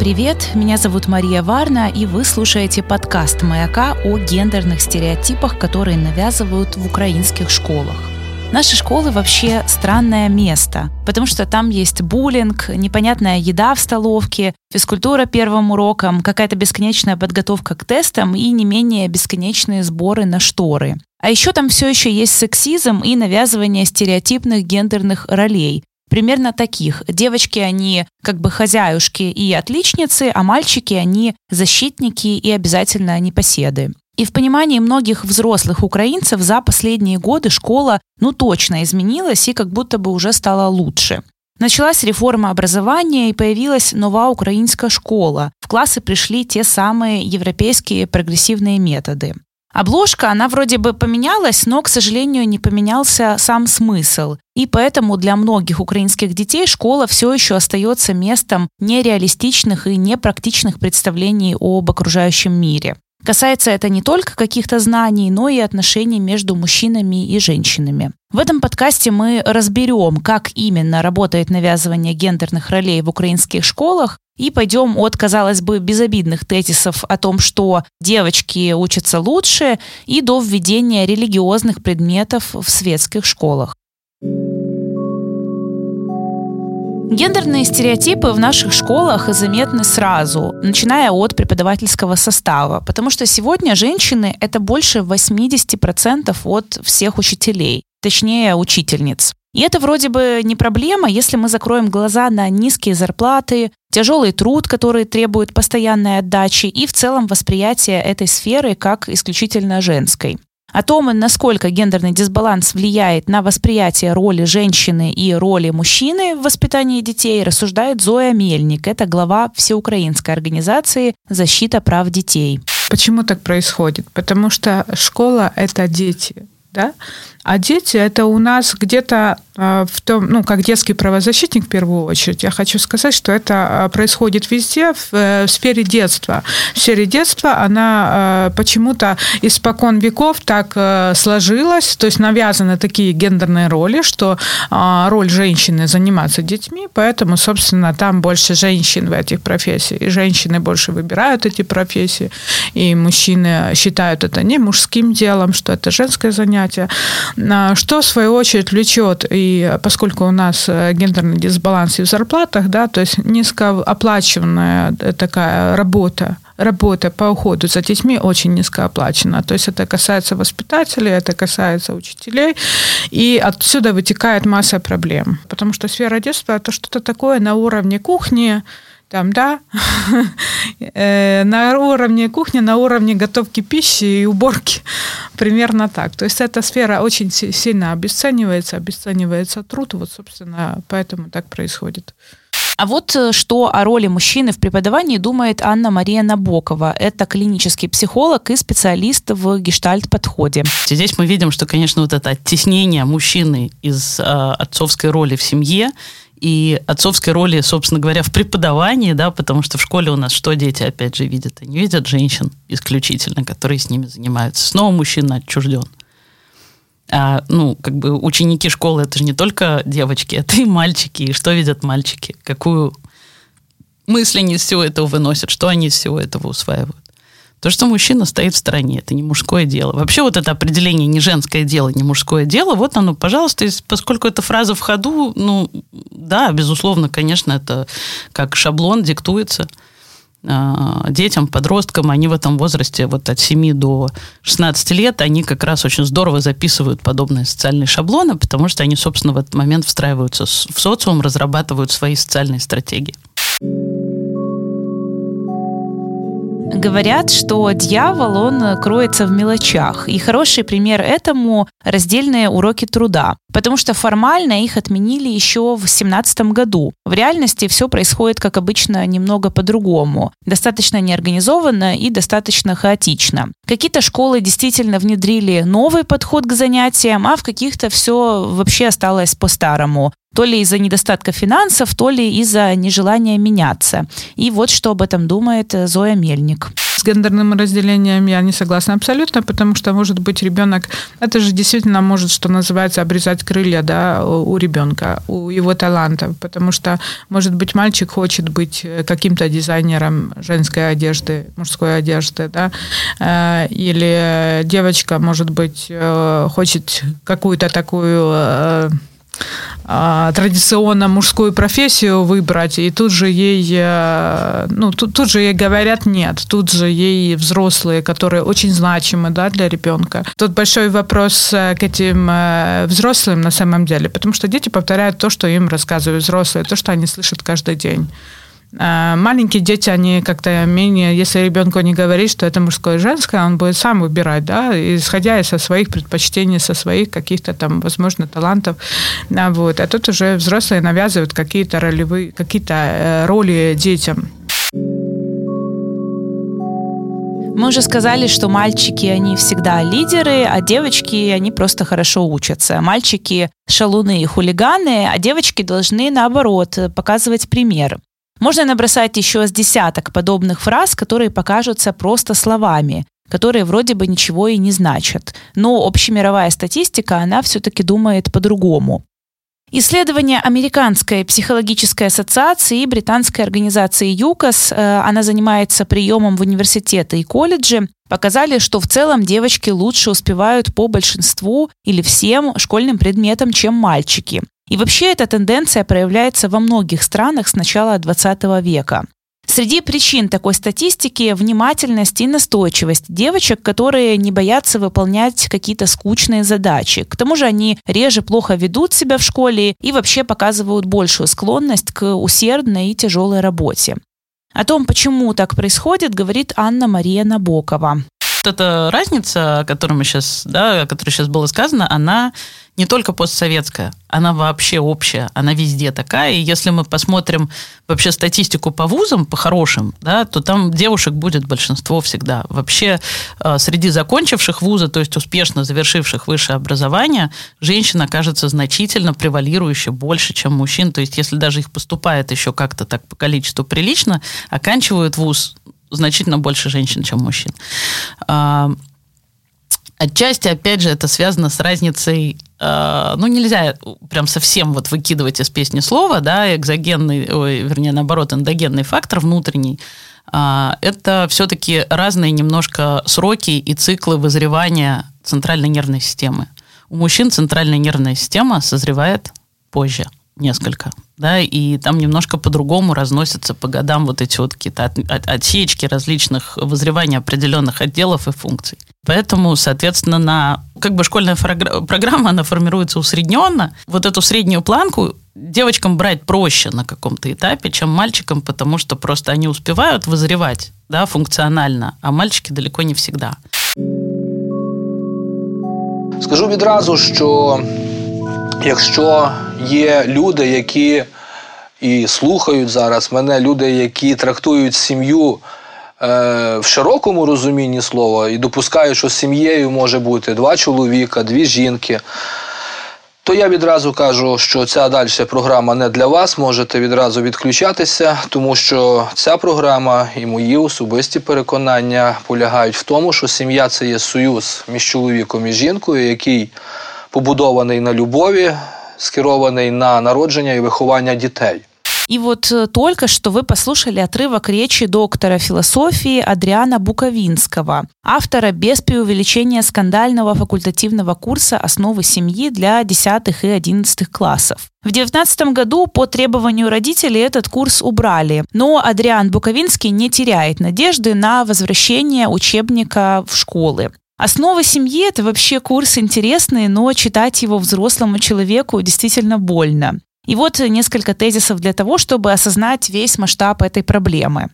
Привет! Меня зовут Мария Варна, и вы слушаете подкаст «Маяка» о гендерных стереотипах, которые навязывают в украинских школах. Наши школы вообще странное место, потому что там есть буллинг, непонятная еда в столовке, физкультура первым уроком, какая-то бесконечная подготовка к тестам и не менее бесконечные сборы на шторы. А еще там все еще есть сексизм и навязывание стереотипных гендерных ролей, примерно таких. Девочки, они как бы хозяюшки и отличницы, а мальчики, они защитники и обязательно непоседы. И в понимании многих взрослых украинцев за последние годы школа ну точно изменилась и как будто бы уже стала лучше. Началась реформа образования и появилась новая украинская школа. В классы пришли те самые европейские прогрессивные методы. Обложка, она вроде бы поменялась, но, к сожалению, не поменялся сам смысл. И поэтому для многих украинских детей школа все еще остается местом нереалистичных и непрактичных представлений об окружающем мире. Касается это не только каких-то знаний, но и отношений между мужчинами и женщинами. В этом подкасте мы разберем, как именно работает навязывание гендерных ролей в украинских школах, и пойдем от, казалось бы, безобидных тезисов о том, что девочки учатся лучше, и до введения религиозных предметов в светских школах. Гендерные стереотипы в наших школах заметны сразу, начиная от преподавательского состава, потому что сегодня женщины — это больше 80% от всех учителей, точнее учительниц. И это вроде бы не проблема, если мы закроем глаза на низкие зарплаты, тяжелый труд, который требует постоянной отдачи и в целом восприятие этой сферы как исключительно женской. О том, насколько гендерный дисбаланс влияет на восприятие роли женщины и роли мужчины в воспитании детей, рассуждает Зоя Мельник. Это глава всеукраинской организации «Защита прав детей». Почему так происходит? Потому что школа – это дети. Да? А дети это у нас где-то а, в том, ну, как детский правозащитник в первую очередь, я хочу сказать, что это а, происходит везде в, э, в сфере детства. В сфере детства она а, почему-то испокон веков так э, сложилась, то есть навязаны такие гендерные роли, что роль женщины заниматься детьми, поэтому, собственно, там больше женщин в этих профессиях, и женщины больше выбирают эти профессии, и мужчины считают это не мужским делом, что это женское занятие. Что, в свою очередь, влечет, и поскольку у нас э, гендерный дисбаланс и в зарплатах, да, то есть низкооплачиваемая такая работа, работа по уходу за детьми очень низкооплачена. То есть это касается воспитателей, это касается учителей, и отсюда вытекает масса проблем. Потому что сфера детства – это что-то такое на уровне кухни, там, да, э, на уровне кухни, на уровне готовки пищи и уборки, примерно так. То есть эта сфера очень сильно обесценивается, обесценивается труд, вот, собственно, поэтому так происходит. А вот э, что о роли мужчины в преподавании думает Анна-Мария Набокова. Это клинический психолог и специалист в гештальт-подходе. Здесь мы видим, что, конечно, вот это оттеснение мужчины из э, отцовской роли в семье и отцовской роли, собственно говоря, в преподавании, да, потому что в школе у нас что дети, опять же, видят? Они видят женщин исключительно, которые с ними занимаются. Снова мужчина отчужден. А, ну, как бы ученики школы, это же не только девочки, это и мальчики. И что видят мальчики? Какую мысль они из всего этого выносят? Что они из всего этого усваивают? То, что мужчина стоит в стороне, это не мужское дело. Вообще вот это определение не женское дело, не мужское дело, вот оно, пожалуйста, поскольку эта фраза в ходу, ну, да, безусловно, конечно, это как шаблон диктуется а, детям, подросткам, они в этом возрасте, вот от 7 до 16 лет, они как раз очень здорово записывают подобные социальные шаблоны, потому что они, собственно, в этот момент встраиваются в социум, разрабатывают свои социальные стратегии. Говорят, что дьявол, он кроется в мелочах. И хороший пример этому – раздельные уроки труда. Потому что формально их отменили еще в 2017 году. В реальности все происходит, как обычно, немного по-другому. Достаточно неорганизованно и достаточно хаотично. Какие-то школы действительно внедрили новый подход к занятиям, а в каких-то все вообще осталось по-старому. То ли из-за недостатка финансов, то ли из-за нежелания меняться. И вот что об этом думает Зоя Мельник. С гендерным разделением я не согласна абсолютно, потому что, может быть, ребенок, это же действительно может, что называется, обрезать крылья да, у ребенка, у его таланта, потому что, может быть, мальчик хочет быть каким-то дизайнером женской одежды, мужской одежды, да, э, или девочка, может быть, э, хочет какую-то такую э, традиционно мужскую профессию выбрать, и тут же ей, э, ну, тут, тут же ей говорят нет, тут же ей взрослые, которые очень значимы, да, для ребенка. Тут большой вопрос э, к этим э, взрослым на самом деле, потому что дети повторяют то, что им рассказывают взрослые, то, что они слышат каждый день. А, маленькие дети, они как-то менее, если ребенку не говорить, что это мужское и женское, он будет сам выбирать, да, исходя из своих предпочтений, со своих каких-то там, возможно, талантов. А, вот. а тут уже взрослые навязывают какие-то ролевые, какие-то э, роли детям. Мы уже сказали, что мальчики, они всегда лидеры, а девочки, они просто хорошо учатся. Мальчики шалуны и хулиганы, а девочки должны, наоборот, показывать пример. Можно набросать еще с десяток подобных фраз, которые покажутся просто словами, которые вроде бы ничего и не значат. Но общемировая статистика, она все-таки думает по-другому. Исследование Американской психологической ассоциации и британской организации ЮКОС, э, она занимается приемом в университеты и колледжи, показали, что в целом девочки лучше успевают по большинству или всем школьным предметам, чем мальчики. И вообще эта тенденция проявляется во многих странах с начала 20 века. Среди причин такой статистики внимательность и настойчивость девочек, которые не боятся выполнять какие-то скучные задачи. К тому же они реже плохо ведут себя в школе и вообще показывают большую склонность к усердной и тяжелой работе. О том, почему так происходит, говорит Анна Мария Набокова. Вот эта разница, о которой мы сейчас, да, о которой сейчас было сказано, она не только постсоветская, она вообще общая, она везде такая. И если мы посмотрим вообще статистику по вузам, по хорошим, да, то там девушек будет большинство всегда. Вообще э, среди закончивших вузы, то есть успешно завершивших высшее образование, женщин окажется значительно превалирующе больше, чем мужчин. То есть если даже их поступает еще как-то так по количеству прилично, оканчивают вуз значительно больше женщин, чем мужчин. А, отчасти, опять же, это связано с разницей а, ну, нельзя прям совсем вот выкидывать из песни слова, да, экзогенный, ой, вернее, наоборот, эндогенный фактор внутренний, а, это все-таки разные немножко сроки и циклы вызревания центральной нервной системы. У мужчин центральная нервная система созревает позже несколько, да, и там немножко по-другому разносятся по годам вот эти вот какие-то от, от, отсечки различных вызревания определенных отделов и функций. Поэтому, соответственно, на как бы школьная программа, она формируется усредненно. Вот эту среднюю планку девочкам брать проще на каком-то этапе, чем мальчикам, потому что просто они успевают вызревать да, функционально, а мальчики далеко не всегда. Скажу відразу, що якщо є люди, які і слухають зараз мене, люди, які трактують сім'ю е, в широкому розумінні слова і допускають, що сім'єю може бути два чоловіка, дві жінки. То я відразу кажу, що ця далі програма не для вас. Можете відразу відключатися, тому що ця програма і мої особисті переконання полягають в тому, що сім'я це є союз між чоловіком і жінкою, який побудований на любові, скерований на народження и выхование детей. И вот э, только что вы послушали отрывок речи доктора философии Адриана Буковинского, автора без преувеличения скандального факультативного курса «Основы семьи» для 10 и 11 классов. В 2019 году по требованию родителей этот курс убрали, но Адриан Буковинский не теряет надежды на возвращение учебника в школы. Основы семьи – это вообще курс интересный, но читать его взрослому человеку действительно больно. И вот несколько тезисов для того, чтобы осознать весь масштаб этой проблемы.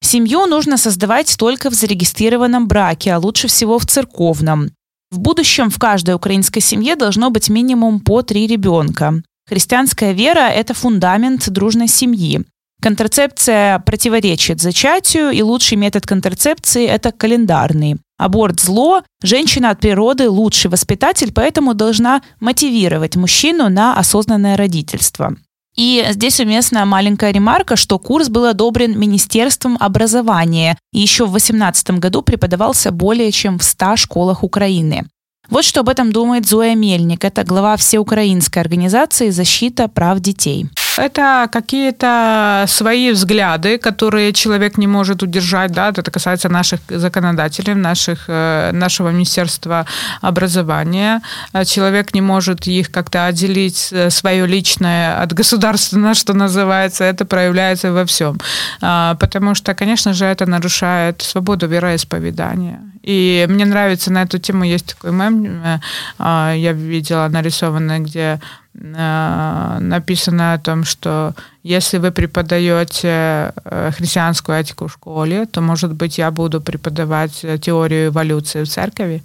Семью нужно создавать только в зарегистрированном браке, а лучше всего в церковном. В будущем в каждой украинской семье должно быть минимум по три ребенка. Христианская вера – это фундамент дружной семьи. Контрацепция противоречит зачатию, и лучший метод контрацепции – это календарный. Аборт – зло, женщина от природы лучший воспитатель, поэтому должна мотивировать мужчину на осознанное родительство. И здесь уместна маленькая ремарка, что курс был одобрен Министерством образования и еще в 2018 году преподавался более чем в 100 школах Украины. Вот что об этом думает Зоя Мельник. Это глава всеукраинской организации «Защита прав детей». Это какие-то свои взгляды, которые человек не может удержать, да, это касается наших законодателей, наших, э, нашего Министерства образования. Человек не может их как-то отделить э, свое личное от государственного, что называется, это проявляется во всем. А, потому что, конечно же, это нарушает свободу вероисповедания. И мне нравится на эту тему, есть такой мем, э, а, я видела нарисованный, где э, написано о том, что если вы преподаете э, христианскую этику в школе, то, может быть, я буду преподавать теорию эволюции в церкви.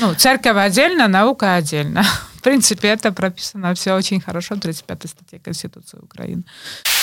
Ну, церковь отдельно, наука отдельно. В принципе, это прописано все очень хорошо в 35 статье Конституции Украины.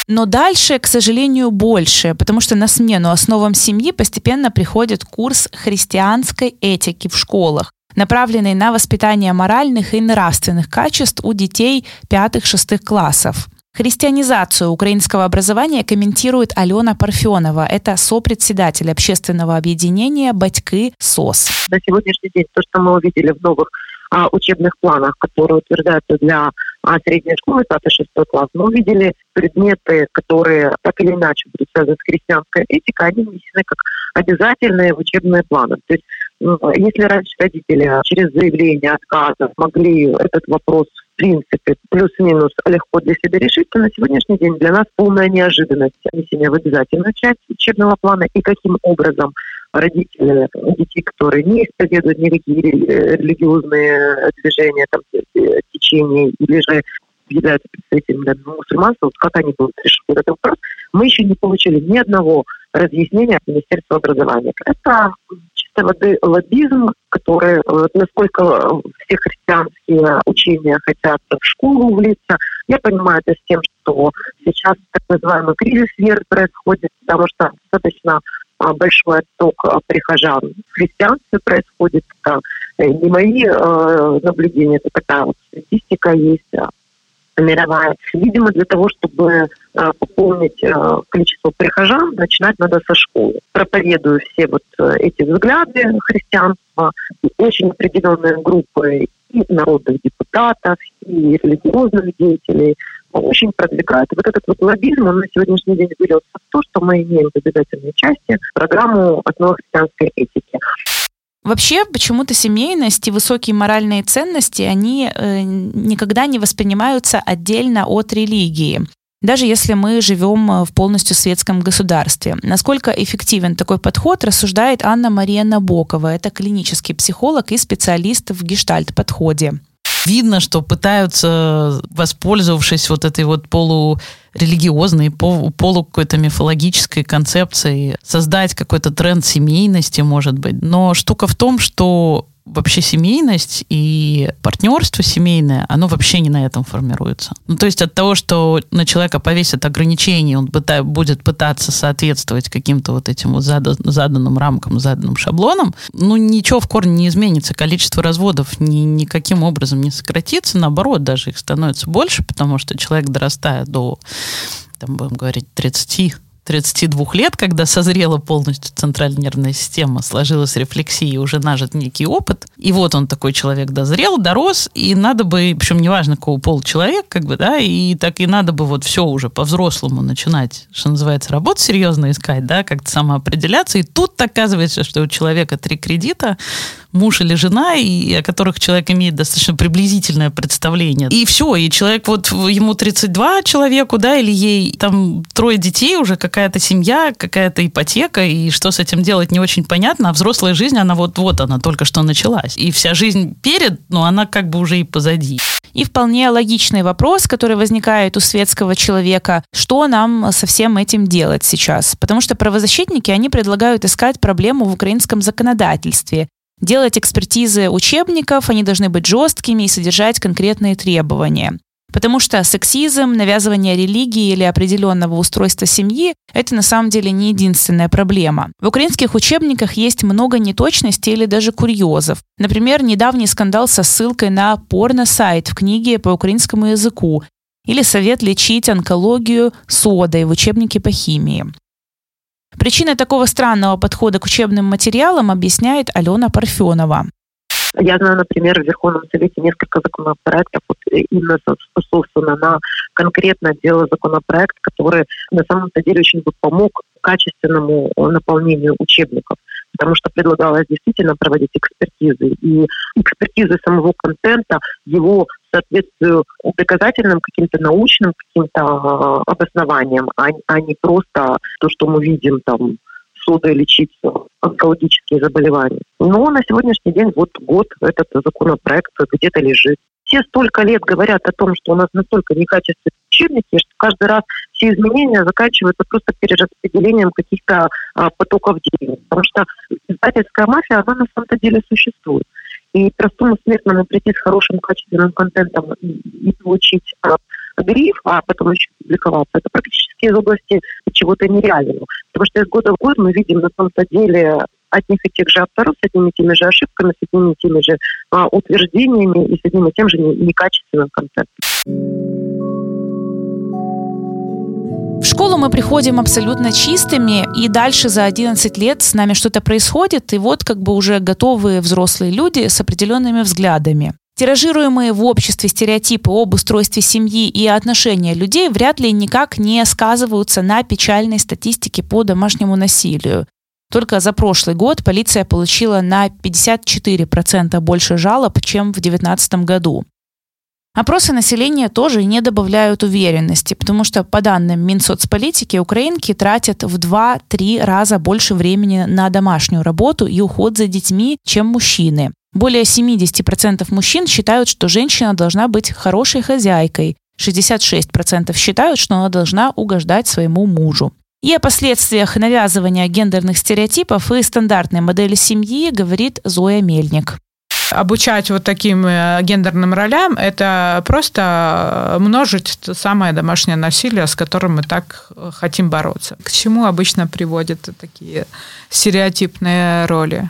Но дальше, к сожалению, больше, потому что на смену основам семьи постепенно приходит курс христианской этики в школах, направленный на воспитание моральных и нравственных качеств у детей пятых-шестых классов. Христианизацию украинского образования комментирует Алена Парфенова. Это сопредседатель общественного объединения «Батьки СОС». На сегодняшний день то, что мы увидели в новых а, учебных планах, которые утверждаются для а, средней школы, 5-6 класс, мы увидели предметы, которые так или иначе будут связаны с христианской этикой, они внесены как обязательные в учебные планы. То есть ну, если раньше родители через заявление отказа могли этот вопрос в принципе, плюс-минус легко для себя решить, то на сегодняшний день для нас полная неожиданность внесения в обязательную часть учебного плана и каким образом родители детей, которые не исповедуют никакие религиозные движения, там, течения или же являются представителями мусульманства, вот как они будут решить этот вопрос, мы еще не получили ни одного разъяснения от Министерства образования. Это чистой воды лоббизм, который, насколько все христианские учения хотят в школу влиться. Я понимаю это с тем, что сейчас так называемый кризис веры происходит, потому что достаточно большой отток а, прихожан в происходит. Это э, не мои э, наблюдения, это такая вот статистика есть мировая. Видимо, для того, чтобы э, пополнить количество прихожан, начинать надо со школы. Проповедую все вот эти взгляды христианства, очень определенные группы и народных депутатов, и религиозных деятелей, очень продвигает. вот этот вот лоббизм, он на сегодняшний день вылился в то, что мы имеем в обязательной части программу основы христианской этики. Вообще, почему-то семейность и высокие моральные ценности, они э, никогда не воспринимаются отдельно от религии даже если мы живем э, в полностью светском государстве. Насколько эффективен такой подход, рассуждает Анна Мария Набокова. Это клинический психолог и специалист в гештальт-подходе. Видно, что пытаются, воспользовавшись вот этой вот полурелигиозной, полу какой-то мифологической концепцией, создать какой-то тренд семейности, может быть. Но штука в том, что вообще семейность и партнерство семейное, оно вообще не на этом формируется. Ну, то есть от того, что на человека повесят ограничения, он будет пытаться соответствовать каким-то вот этим вот заданным рамкам, заданным шаблонам, ну, ничего в корне не изменится. Количество разводов ни, никаким образом не сократится, наоборот, даже их становится больше, потому что человек, дорастая до, там, будем говорить, 30 32 лет, когда созрела полностью центральная нервная система, сложилась рефлексия, уже нажит некий опыт, и вот он такой человек дозрел, дорос, и надо бы, причем неважно, какого пола человек, как бы, да, и так и надо бы вот все уже по-взрослому начинать, что называется, работу серьезно искать, да, как-то самоопределяться, и тут оказывается, что у человека три кредита, муж или жена, и о которых человек имеет достаточно приблизительное представление. И все, и человек вот ему 32 человеку, да, или ей там трое детей уже, какая-то семья, какая-то ипотека, и что с этим делать не очень понятно, а взрослая жизнь, она вот-вот, она только что началась. И вся жизнь перед, но она как бы уже и позади. И вполне логичный вопрос, который возникает у светского человека, что нам со всем этим делать сейчас? Потому что правозащитники, они предлагают искать проблему в украинском законодательстве делать экспертизы учебников, они должны быть жесткими и содержать конкретные требования. Потому что сексизм, навязывание религии или определенного устройства семьи – это на самом деле не единственная проблема. В украинских учебниках есть много неточностей или даже курьезов. Например, недавний скандал со ссылкой на порно-сайт в книге по украинскому языку или совет лечить онкологию содой в учебнике по химии. Причиной такого странного подхода к учебным материалам объясняет Алена Парфенова. Я знаю, например, в Верховном Совете несколько законопроектов вот именно собственно на конкретно дело законопроект, который на самом-то деле очень бы помог качественному наполнению учебников, потому что предлагалось действительно проводить экспертизы. И экспертизы самого контента, его соответствию доказательным каким-то научным каким-то а, обоснованием, а, а не просто то, что мы видим там содой лечить онкологические заболевания. Но на сегодняшний день вот год этот законопроект где-то лежит. Все столько лет говорят о том, что у нас настолько некачественные учебники, что каждый раз все изменения заканчиваются просто перераспределением каких-то а, потоков денег. Потому что издательская мафия, она на самом-то деле существует. И простому смертному прийти с хорошим качественным контентом и, и получить а, гриф, а потом еще публиковаться, это практически из области чего-то нереального. Потому что из года в год мы видим на самом-то деле одних и тех же авторов с одними и теми же ошибками, с одними и теми же а, утверждениями и с одним и тем же некачественным контентом. В школу мы приходим абсолютно чистыми, и дальше за 11 лет с нами что-то происходит, и вот как бы уже готовые взрослые люди с определенными взглядами. Тиражируемые в обществе стереотипы об устройстве семьи и отношения людей вряд ли никак не сказываются на печальной статистике по домашнему насилию. Только за прошлый год полиция получила на 54% больше жалоб, чем в 2019 году. Опросы населения тоже не добавляют уверенности, потому что, по данным Минсоцполитики, украинки тратят в 2-3 раза больше времени на домашнюю работу и уход за детьми, чем мужчины. Более 70% мужчин считают, что женщина должна быть хорошей хозяйкой. 66% считают, что она должна угождать своему мужу. И о последствиях навязывания гендерных стереотипов и стандартной модели семьи говорит Зоя Мельник обучать вот таким э, гендерным ролям, это просто множить самое домашнее насилие, с которым мы так э, хотим бороться. К чему обычно приводят такие стереотипные роли?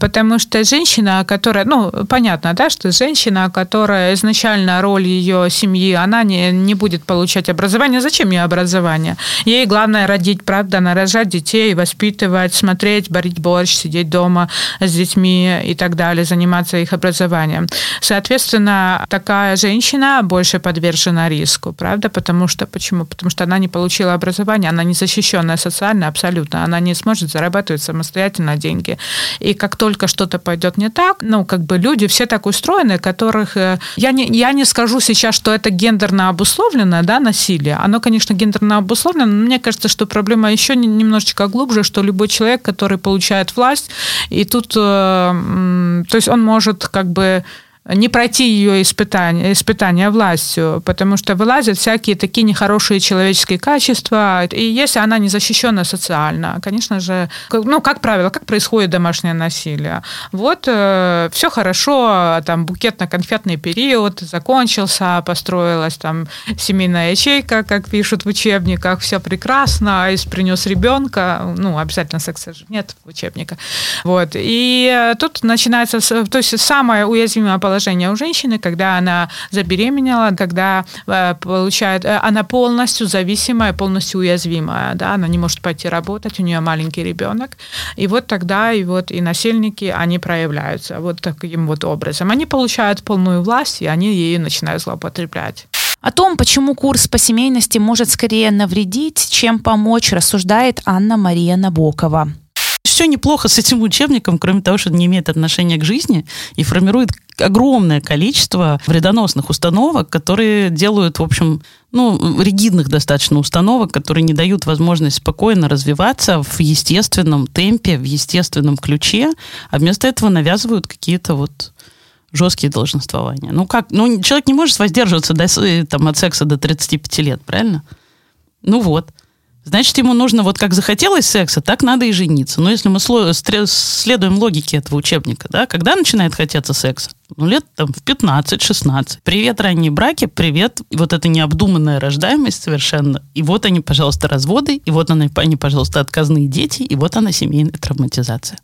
Потому что женщина, которая, ну, понятно, да, что женщина, которая изначально роль ее семьи, она не, не будет получать образование. Зачем ей образование? Ей главное родить, правда, нарожать детей, воспитывать, смотреть, варить борщ, сидеть дома с детьми и так далее, заниматься их образованием. Соответственно, такая женщина больше подвержена риску, правда? Потому что, почему? Потому что она не получила образование, она не защищенная социально абсолютно, она не сможет зарабатывать самостоятельно деньги. И как только только что-то пойдет не так, ну, как бы люди все так устроены, которых... Э, я не, я не скажу сейчас, что это гендерно обусловленное, да, насилие. Оно, конечно, гендерно обусловлено, но мне кажется, что проблема еще немножечко глубже, что любой человек, который получает власть, и тут, э, то есть он может как бы не пройти ее испытания, испытания властью, потому что вылазят всякие такие нехорошие человеческие качества, и если она не защищена социально, конечно же, ну, как правило, как происходит домашнее насилие? Вот э, все хорошо, там букетно-конфетный период закончился, построилась там семейная ячейка, как пишут в учебниках, все прекрасно, а принес ребенка, ну, обязательно секса же нет в учебниках. Вот. И тут начинается, то есть самое уязвимое положение положение у женщины, когда она забеременела, когда э, получает, э, она полностью зависимая, полностью уязвимая, да, она не может пойти работать, у нее маленький ребенок, и вот тогда и вот и насильники, они проявляются вот таким вот образом. Они получают полную власть, и они ею начинают злоупотреблять. О том, почему курс по семейности может скорее навредить, чем помочь, рассуждает Анна Мария Набокова все неплохо с этим учебником, кроме того, что он не имеет отношения к жизни и формирует огромное количество вредоносных установок, которые делают, в общем, ну, ригидных достаточно установок, которые не дают возможность спокойно развиваться в естественном темпе, в естественном ключе, а вместо этого навязывают какие-то вот жесткие долженствования. Ну как? Ну, человек не может воздерживаться до, там, от секса до 35 лет, правильно? Ну вот. Значит, ему нужно, вот как захотелось секса, так надо и жениться. Но если мы следуем логике этого учебника, да, когда начинает хотеться секса? Ну, лет там в 15-16. Привет, ранние браки, привет, вот эта необдуманная рождаемость совершенно. И вот они, пожалуйста, разводы, и вот они, пожалуйста, отказные дети, и вот она семейная травматизация.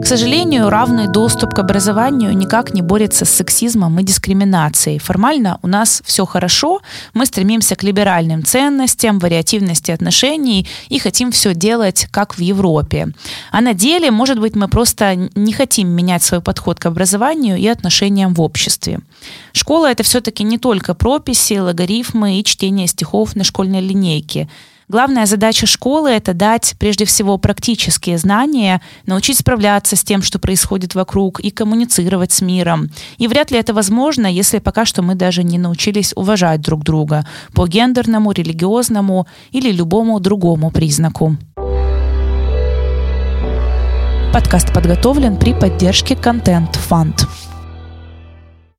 К сожалению, равный доступ к образованию никак не борется с сексизмом и дискриминацией. Формально у нас все хорошо, мы стремимся к либеральным ценностям, вариативности отношений и хотим все делать как в Европе. А на деле, может быть, мы просто не хотим менять свой подход к образованию и отношениям в обществе. Школа — это все-таки не только прописи, логарифмы и чтение стихов на школьной линейке — Главная задача школы — это дать прежде всего практические знания, научить справляться с тем, что происходит вокруг, и коммуницировать с миром. И вряд ли это возможно, если пока что мы даже не научились уважать друг друга по гендерному, религиозному или любому другому признаку. Подкаст подготовлен при поддержке Content Fund.